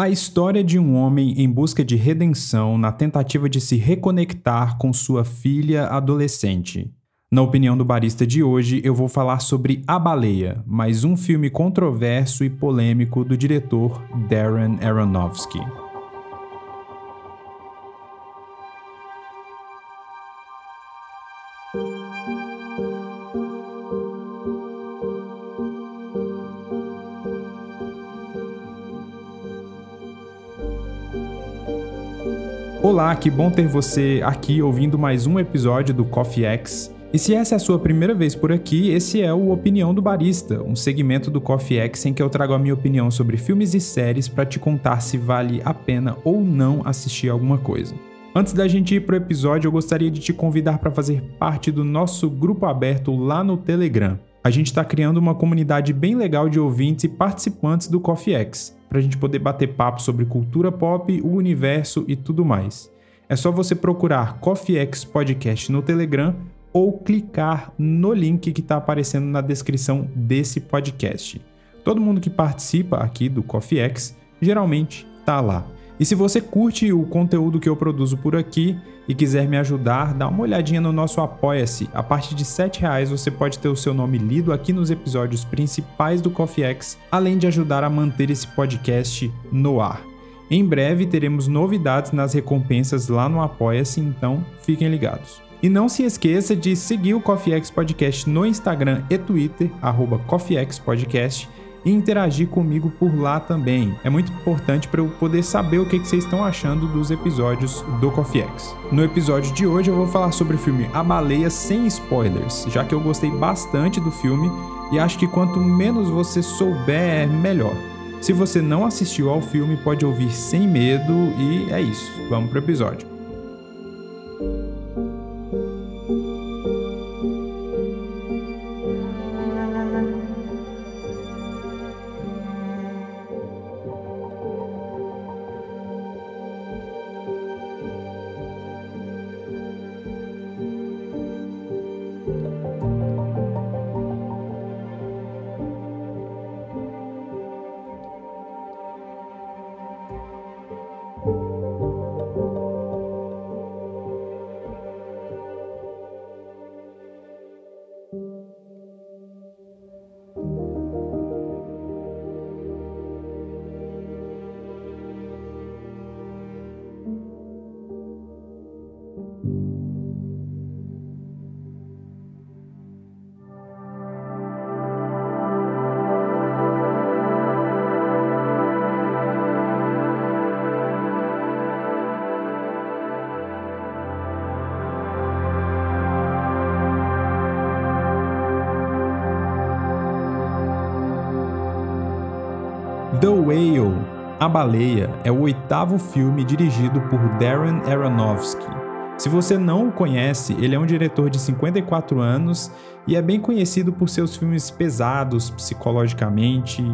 A história de um homem em busca de redenção na tentativa de se reconectar com sua filha adolescente. Na opinião do barista de hoje, eu vou falar sobre A Baleia, mais um filme controverso e polêmico do diretor Darren Aronofsky. Olá, que bom ter você aqui ouvindo mais um episódio do Coffee X. E se essa é a sua primeira vez por aqui, esse é o Opinião do Barista, um segmento do Coffee X em que eu trago a minha opinião sobre filmes e séries para te contar se vale a pena ou não assistir alguma coisa. Antes da gente ir pro episódio, eu gostaria de te convidar para fazer parte do nosso grupo aberto lá no Telegram. A gente está criando uma comunidade bem legal de ouvintes e participantes do Coffee X para a gente poder bater papo sobre cultura pop, o universo e tudo mais. É só você procurar Coffee X Podcast no Telegram ou clicar no link que está aparecendo na descrição desse podcast. Todo mundo que participa aqui do Coffee X geralmente está lá. E se você curte o conteúdo que eu produzo por aqui e quiser me ajudar, dá uma olhadinha no nosso Apoia-se. A partir de R$ reais você pode ter o seu nome lido aqui nos episódios principais do Coffee X, além de ajudar a manter esse podcast no ar. Em breve teremos novidades nas recompensas lá no Apoia-se, então fiquem ligados. E não se esqueça de seguir o Coffee X Podcast no Instagram e Twitter, arroba Coffee X Podcast, e interagir comigo por lá também. É muito importante para eu poder saber o que, vocês estão achando dos episódios do Coffee X. No episódio de hoje eu vou falar sobre o filme A Baleia sem spoilers, já que eu gostei bastante do filme e acho que quanto menos você souber, melhor. Se você não assistiu ao filme, pode ouvir sem medo e é isso. Vamos pro episódio. The Whale, A Baleia, é o oitavo filme dirigido por Darren Aronofsky. Se você não o conhece, ele é um diretor de 54 anos e é bem conhecido por seus filmes pesados psicologicamente,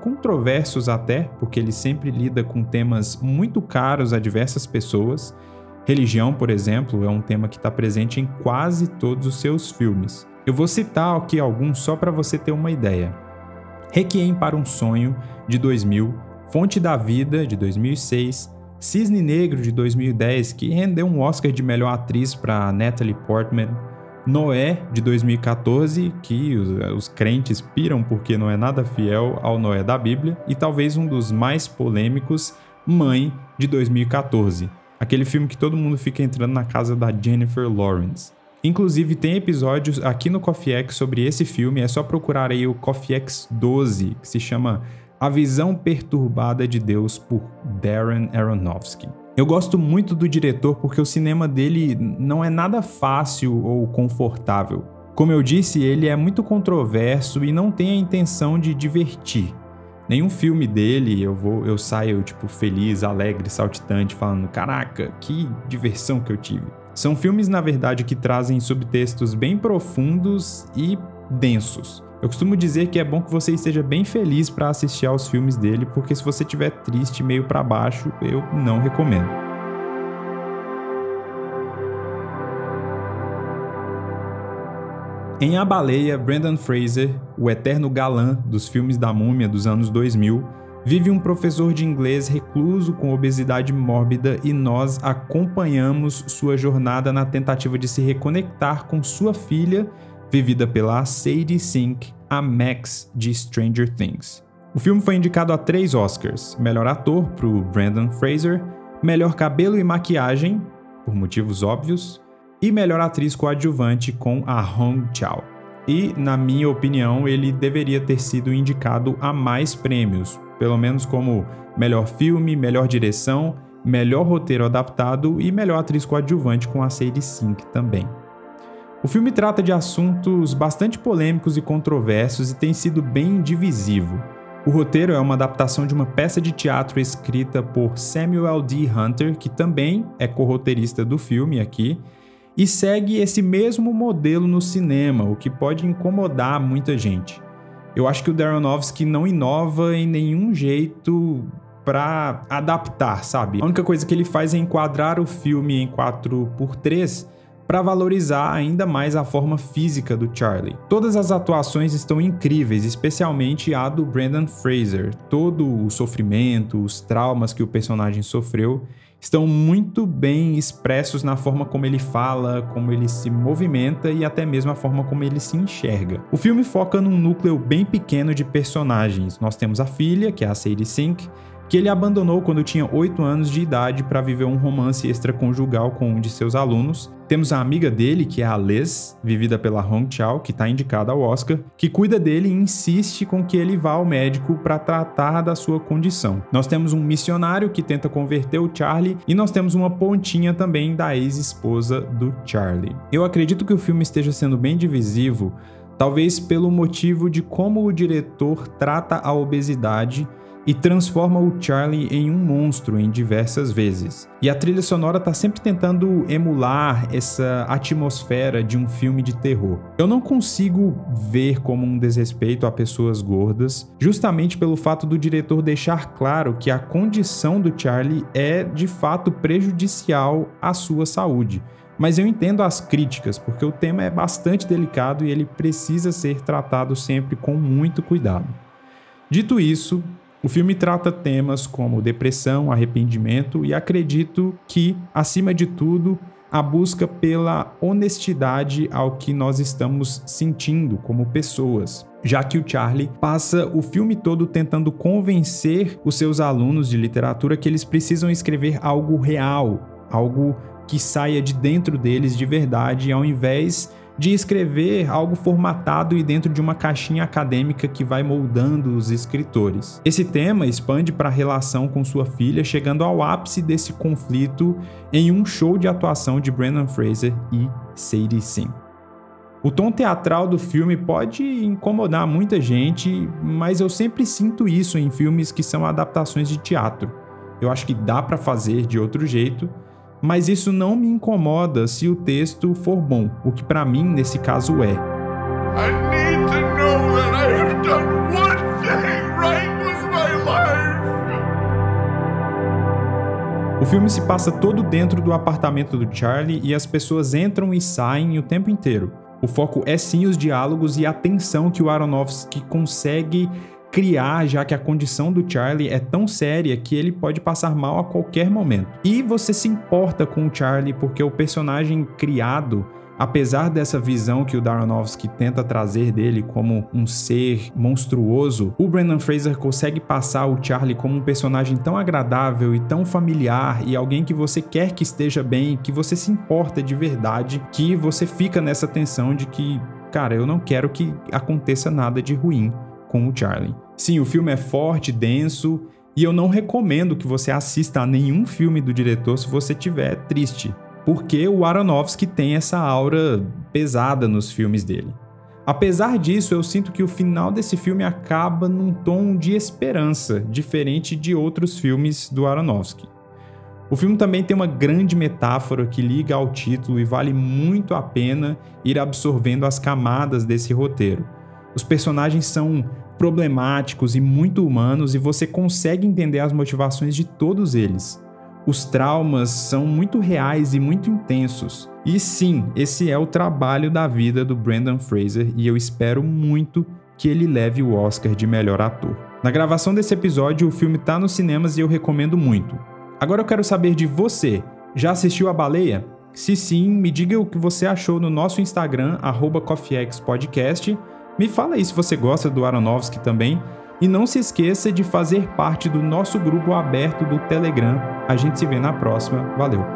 controversos até, porque ele sempre lida com temas muito caros a diversas pessoas. Religião, por exemplo, é um tema que está presente em quase todos os seus filmes. Eu vou citar aqui alguns só para você ter uma ideia. Requiem para um Sonho, de 2000, Fonte da Vida, de 2006, Cisne Negro, de 2010, que rendeu um Oscar de melhor atriz para Natalie Portman, Noé, de 2014, que os, os, crentes piram porque não é nada fiel ao Noé da Bíblia, e talvez um dos mais polêmicos, Mãe, de 2014, aquele filme que todo mundo fica entrando na casa da Jennifer Lawrence. Inclusive, tem episódios aqui no Coffee X sobre esse filme, é só procurar aí o Coffee X 12, que se chama A Visão Perturbada de Deus, por Darren Aronofsky. Eu gosto muito do diretor porque o cinema dele não é nada fácil ou confortável. Como eu disse, ele é muito controverso e não tem a intenção de divertir. Nenhum filme dele eu vou, eu saio tipo feliz, alegre, saltitante, falando: "Caraca, que diversão que eu tive". São filmes na verdade que trazem subtextos bem profundos e densos. Eu costumo dizer que é bom que você esteja bem feliz para assistir aos filmes dele, porque se você estiver triste, meio para baixo, eu não recomendo. Em A Baleia, Brendan Fraser, o eterno galã dos filmes da múmia dos anos 2000, vive um professor de inglês recluso com obesidade mórbida e nós acompanhamos sua jornada na tentativa de se reconectar com sua filha vivida pela Sadie Sink, a Max de Stranger Things. O filme foi indicado a três Oscars: melhor ator para o Brandon Fraser, melhor cabelo e maquiagem, por motivos óbvios, e melhor atriz coadjuvante com a Hong Chao. E, na minha opinião, ele deveria ter sido indicado a mais prêmios, pelo menos como melhor filme, melhor direção, melhor roteiro adaptado e melhor atriz coadjuvante com a Sadie Sink também. O filme trata de assuntos bastante polêmicos e controversos e tem sido bem divisivo. O roteiro é uma adaptação de uma peça de teatro escrita por Samuel D. Hunter, que também é co-roteirista do filme aqui, e segue esse mesmo modelo no cinema, o que pode incomodar muita gente. Eu acho que o Darren Aronofsky não inova em nenhum jeito para adaptar, sabe? A única coisa que ele faz é enquadrar o filme em 4x3 para valorizar ainda mais a forma física do Charlie. Todas as atuações estão incríveis, especialmente a do Brendan Fraser. Todo o sofrimento, os traumas que o personagem sofreu estão muito bem expressos na forma como ele fala, como ele se movimenta e até mesmo a forma como ele se enxerga. O filme foca num núcleo bem pequeno de personagens. Nós temos a filha, que é a Sadie Sink, que ele abandonou quando tinha 8 anos de idade para viver um romance extraconjugal com um de seus alunos. Temos a amiga dele, que é a Liz, vivida pela Hong Chao, que está indicada ao Oscar, que cuida dele e insiste com que ele vá ao médico para tratar da sua condição. Nós temos um missionário que tenta converter o Charlie e nós temos uma pontinha também da ex-esposa do Charlie. Eu acredito que o filme esteja sendo bem divisivo, talvez pelo motivo de como o diretor trata a obesidade e transforma o Charlie em um monstro em diversas vezes. E a trilha sonora está sempre tentando emular essa atmosfera de um filme de terror. Eu não consigo ver como um desrespeito a pessoas gordas, justamente pelo fato do diretor deixar claro que a condição do Charlie é de fato prejudicial à sua saúde. Mas eu entendo as críticas, porque o tema é bastante delicado e ele precisa ser tratado sempre com muito cuidado. Dito isso, o filme trata temas como depressão, arrependimento e acredito que, acima de tudo, a busca pela honestidade ao que nós estamos sentindo como pessoas. Já que o Charlie passa o filme todo tentando convencer os seus alunos de literatura que eles precisam escrever algo real, algo que saia de dentro deles de verdade, ao invés de escrever algo formatado e dentro de uma caixinha acadêmica que vai moldando os escritores. Esse tema expande para a relação com sua filha, chegando ao ápice desse conflito em um show de atuação de Brandon Fraser e Sadie Sink. O tom teatral do filme pode incomodar muita gente, mas eu sempre sinto isso em filmes que são adaptações de teatro. Eu acho que dá para fazer de outro jeito, mas isso não me incomoda se o texto for bom, o que para mim nesse caso é. O filme se passa todo dentro do apartamento do Charlie e as pessoas entram e saem o tempo inteiro. O foco é sim os diálogos e a tensão que o Aronofsky consegue criar, já que a condição do Charlie é tão séria que ele pode passar mal a qualquer momento. E você se importa com o Charlie porque o personagem criado Apesar dessa visão que o Darnowski tenta trazer dele como um ser monstruoso, o Brendan Fraser consegue passar o Charlie como um personagem tão agradável e tão familiar e alguém que você quer que esteja bem, que você se importa de verdade, que você fica nessa tensão de que, cara, eu não quero que aconteça nada de ruim com o Charlie. Sim, o filme é forte, denso, e eu não recomendo que você assista a nenhum filme do diretor se você estiver triste. porque o Aronofsky tem essa aura pesada nos filmes dele. Apesar disso, eu sinto que o final desse filme acaba num tom de esperança, diferente de outros filmes do Aronofsky. O filme também tem uma grande metáfora que liga ao título e vale muito a pena ir absorvendo as camadas desse roteiro. Os personagens são problemáticos e muito humanos e você consegue entender as motivações de todos eles. Os traumas são muito reais e muito intensos. E sim, esse é o trabalho da vida do Brandon Fraser e eu espero muito que ele leve o Oscar de melhor ator. Na gravação desse episódio, o filme está nos cinemas e eu recomendo muito. Agora eu quero saber de você. Já assistiu a baleia? Se sim, me diga o que você achou no nosso Instagram, CoffeeXPodcast. Me fala aí se você gosta do Aronofsky também. E não se esqueça de fazer parte do nosso grupo aberto do Telegram. A gente se vê na próxima. Valeu!